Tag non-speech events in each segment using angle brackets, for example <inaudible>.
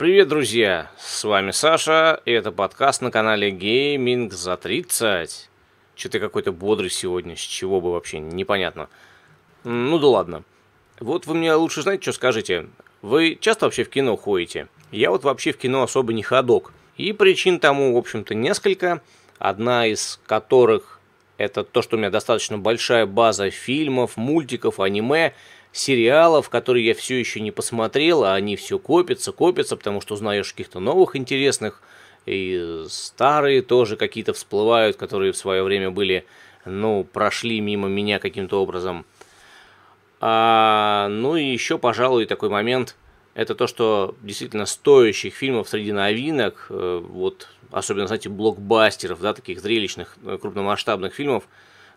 Привет, друзья! С вами Саша, и это подкаст на канале Gaming за 30. Что-то какой-то бодрый сегодня, с чего бы вообще, непонятно. Ну да ладно. Вот вы мне лучше знаете, что скажите. Вы часто вообще в кино ходите? Я вот вообще в кино особо не ходок. И причин тому, в общем-то, несколько. Одна из которых это то, что у меня достаточно большая база фильмов, мультиков, аниме – сериалов, которые я все еще не посмотрел, а они все копятся, копятся, потому что узнаешь каких-то новых интересных, и старые тоже какие-то всплывают, которые в свое время были, ну, прошли мимо меня каким-то образом. А, ну и еще, пожалуй, такой момент, это то, что действительно стоящих фильмов среди новинок, э, вот особенно, знаете, блокбастеров, да, таких зрелищных, э, крупномасштабных фильмов,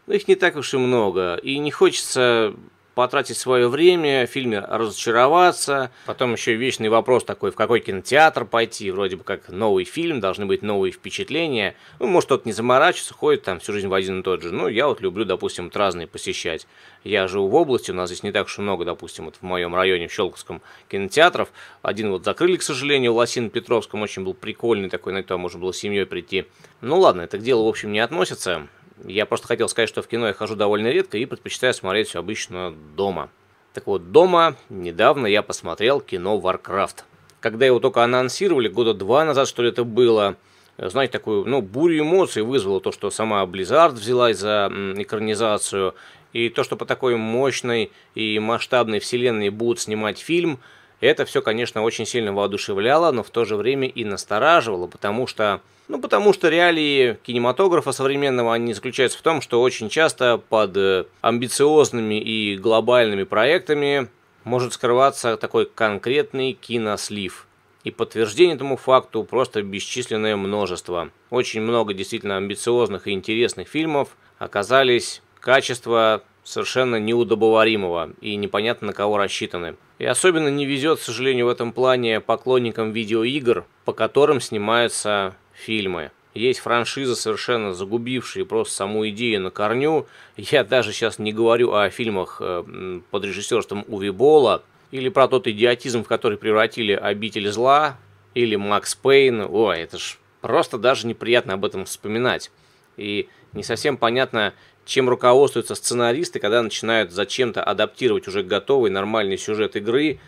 их не так уж и много, и не хочется потратить свое время, в фильме разочароваться. Потом еще вечный вопрос такой, в какой кинотеатр пойти. Вроде бы как новый фильм, должны быть новые впечатления. Ну, может, кто-то не заморачивается, ходит там всю жизнь в один и тот же. Ну, я вот люблю, допустим, вот разные посещать. Я живу в области, у нас здесь не так уж много, допустим, вот в моем районе, в Щелковском, кинотеатров. Один вот закрыли, к сожалению, в Лосино-Петровском, очень был прикольный такой, на это можно было с семьей прийти. Ну ладно, это к делу, в общем, не относится. Я просто хотел сказать, что в кино я хожу довольно редко и предпочитаю смотреть все обычно дома. Так вот, дома недавно я посмотрел кино Warcraft. Когда его только анонсировали, года два назад, что ли, это было, знаете, такую, ну, бурю эмоций вызвало то, что сама Blizzard взялась за экранизацию, и то, что по такой мощной и масштабной вселенной будут снимать фильм – это все, конечно, очень сильно воодушевляло, но в то же время и настораживало, потому что, ну, потому что реалии кинематографа современного, они заключаются в том, что очень часто под э, амбициозными и глобальными проектами может скрываться такой конкретный кинослив. И подтверждение этому факту просто бесчисленное множество. Очень много действительно амбициозных и интересных фильмов оказались качества совершенно неудобоваримого и непонятно на кого рассчитаны. И особенно не везет, к сожалению, в этом плане поклонникам видеоигр, по которым снимаются фильмы. Есть франшизы, совершенно загубившие просто саму идею на корню. Я даже сейчас не говорю о фильмах э, под режиссерством Уви Бола, или про тот идиотизм, в который превратили «Обитель зла», или «Макс Пейн». Ой, это ж просто даже неприятно об этом вспоминать. И не совсем понятно, чем руководствуются сценаристы, когда начинают зачем-то адаптировать уже готовый нормальный сюжет игры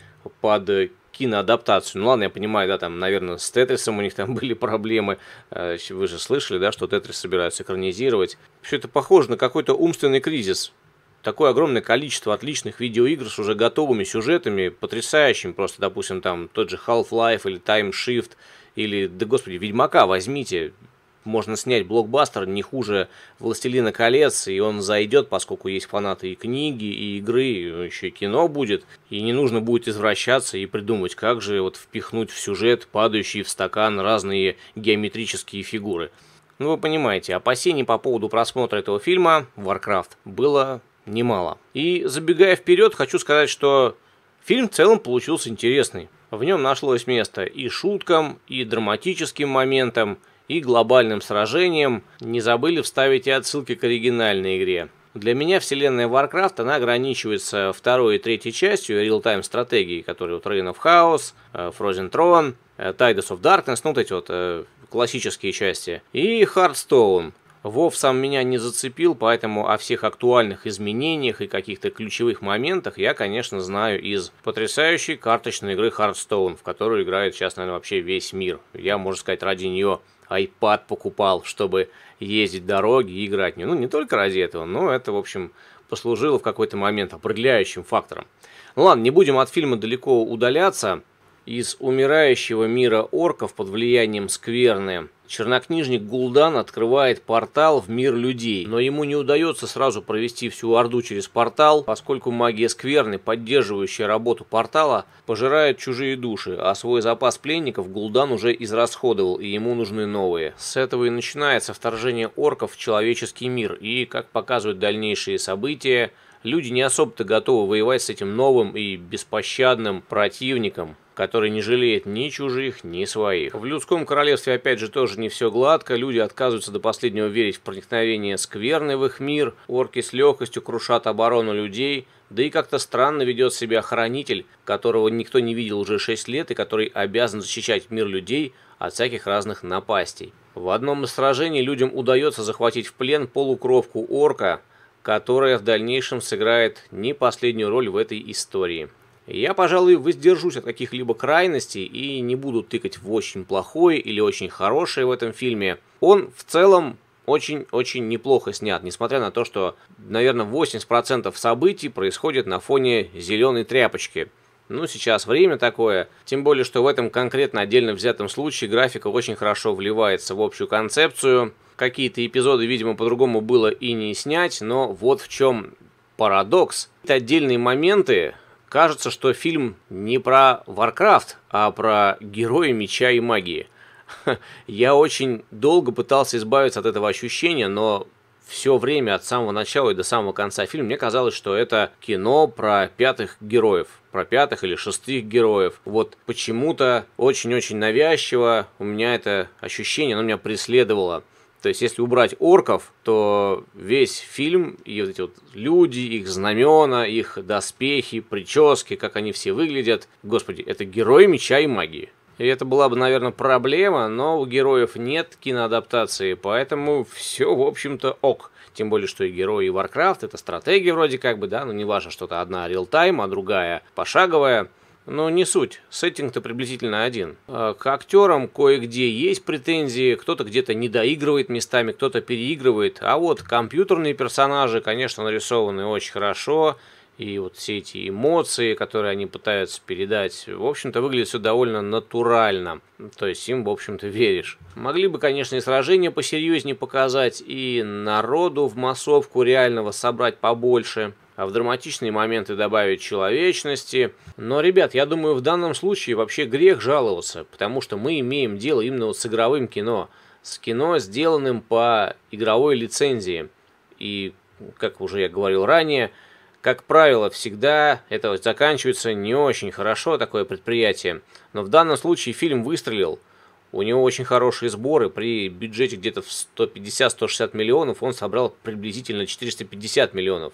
под киноадаптацию. Ну ладно, я понимаю, да, там, наверное, с Тетрисом у них там <laughs> были проблемы. Э, вы же слышали, да, что Тетрис собираются экранизировать. Все это похоже на какой-то умственный кризис. Такое огромное количество отличных видеоигр с уже готовыми сюжетами, потрясающим, просто, допустим, там тот же Half-Life или Time Shift, или, да господи, Ведьмака возьмите, можно снять блокбастер не хуже «Властелина колец», и он зайдет, поскольку есть фанаты и книги, и игры, и еще и кино будет, и не нужно будет извращаться и придумать, как же вот впихнуть в сюжет падающие в стакан разные геометрические фигуры. Ну, вы понимаете, опасений по поводу просмотра этого фильма «Warcraft» было немало. И забегая вперед, хочу сказать, что фильм в целом получился интересный. В нем нашлось место и шуткам, и драматическим моментам, и глобальным сражением, не забыли вставить и отсылки к оригинальной игре. Для меня вселенная Warcraft, она ограничивается второй и третьей частью реал-тайм стратегии, которые вот Reign of Chaos, э, Frozen Throne, э, Tidus of Darkness, ну вот эти вот э, классические части, и Hearthstone. Вов сам меня не зацепил, поэтому о всех актуальных изменениях и каких-то ключевых моментах я, конечно, знаю из потрясающей карточной игры Hearthstone, в которую играет сейчас, наверное, вообще весь мир. Я, можно сказать, ради нее iPad покупал, чтобы ездить дороги и играть в нее. Ну, не только ради этого, но это, в общем, послужило в какой-то момент определяющим фактором. Ну ладно, не будем от фильма далеко удаляться. Из умирающего мира орков под влиянием скверны чернокнижник Гул'дан открывает портал в мир людей, но ему не удается сразу провести всю Орду через портал, поскольку магия скверны, поддерживающая работу портала, пожирает чужие души, а свой запас пленников Гул'дан уже израсходовал, и ему нужны новые. С этого и начинается вторжение орков в человеческий мир, и, как показывают дальнейшие события, люди не особо-то готовы воевать с этим новым и беспощадным противником, который не жалеет ни чужих, ни своих. В людском королевстве, опять же, тоже не все гладко. Люди отказываются до последнего верить в проникновение скверны в их мир. Орки с легкостью крушат оборону людей. Да и как-то странно ведет себя хранитель, которого никто не видел уже 6 лет и который обязан защищать мир людей от всяких разных напастей. В одном из сражений людям удается захватить в плен полукровку орка, которая в дальнейшем сыграет не последнюю роль в этой истории. Я, пожалуй, воздержусь от каких-либо крайностей и не буду тыкать в очень плохое или очень хорошее в этом фильме. Он в целом очень-очень неплохо снят, несмотря на то, что, наверное, 80% событий происходит на фоне зеленой тряпочки. Ну, сейчас время такое, тем более, что в этом конкретно отдельно взятом случае графика очень хорошо вливается в общую концепцию. Какие-то эпизоды, видимо, по-другому было и не снять, но вот в чем парадокс. Это отдельные моменты, кажется, что фильм не про Warcraft, а про героя меча и магии. <laughs> Я очень долго пытался избавиться от этого ощущения, но все время от самого начала и до самого конца фильма мне казалось, что это кино про пятых героев, про пятых или шестых героев. Вот почему-то очень-очень навязчиво у меня это ощущение, оно меня преследовало. То есть, если убрать орков, то весь фильм и вот эти вот люди, их знамена, их доспехи, прически, как они все выглядят, господи, это герои меча и магии. И это была бы, наверное, проблема, но у героев нет киноадаптации, поэтому все, в общем-то, ок. Тем более, что и герои Warcraft это стратегия вроде как бы, да, но не важно, что-то одна реал-тайм, а другая пошаговая. Но не суть, сеттинг-то приблизительно один. А к актерам кое-где есть претензии, кто-то где-то не доигрывает местами, кто-то переигрывает. А вот компьютерные персонажи, конечно, нарисованы очень хорошо и вот все эти эмоции, которые они пытаются передать, в общем-то, выглядит все довольно натурально. То есть им, в общем-то, веришь. Могли бы, конечно, и сражения посерьезнее показать, и народу в массовку реального собрать побольше, в драматичные моменты добавить человечности. Но, ребят, я думаю, в данном случае вообще грех жаловаться, потому что мы имеем дело именно вот с игровым кино. С кино, сделанным по игровой лицензии. И, как уже я говорил ранее, как правило, всегда это заканчивается не очень хорошо, такое предприятие. Но в данном случае фильм выстрелил. У него очень хорошие сборы. При бюджете где-то в 150-160 миллионов он собрал приблизительно 450 миллионов.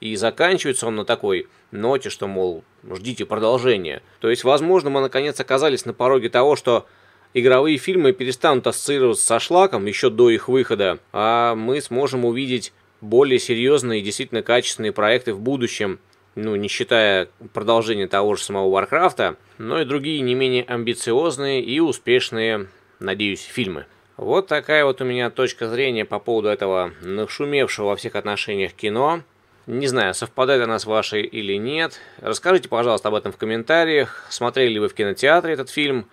И заканчивается он на такой ноте, что, мол, ждите продолжения. То есть, возможно, мы наконец оказались на пороге того, что игровые фильмы перестанут ассоциироваться со шлаком еще до их выхода, а мы сможем увидеть более серьезные и действительно качественные проекты в будущем, ну, не считая продолжения того же самого Варкрафта, но и другие не менее амбициозные и успешные, надеюсь, фильмы. Вот такая вот у меня точка зрения по поводу этого нашумевшего во всех отношениях кино. Не знаю, совпадает она с вашей или нет. Расскажите, пожалуйста, об этом в комментариях. Смотрели ли вы в кинотеатре этот фильм?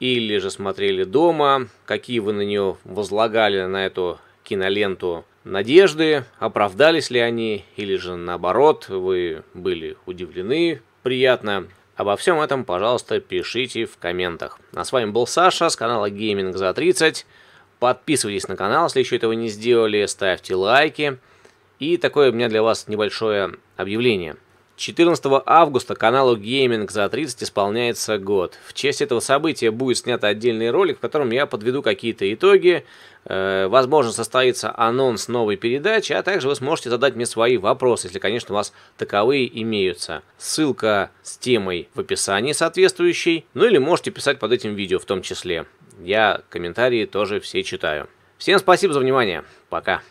Или же смотрели дома? Какие вы на нее возлагали, на эту киноленту надежды, оправдались ли они, или же наоборот, вы были удивлены приятно. Обо всем этом, пожалуйста, пишите в комментах. А с вами был Саша с канала Gaming за 30. Подписывайтесь на канал, если еще этого не сделали, ставьте лайки. И такое у меня для вас небольшое объявление – 14 августа каналу Gaming за 30 исполняется год. В честь этого события будет снят отдельный ролик, в котором я подведу какие-то итоги. Э, возможно, состоится анонс новой передачи, а также вы сможете задать мне свои вопросы, если, конечно, у вас таковые имеются. Ссылка с темой в описании соответствующей, ну или можете писать под этим видео в том числе. Я комментарии тоже все читаю. Всем спасибо за внимание. Пока.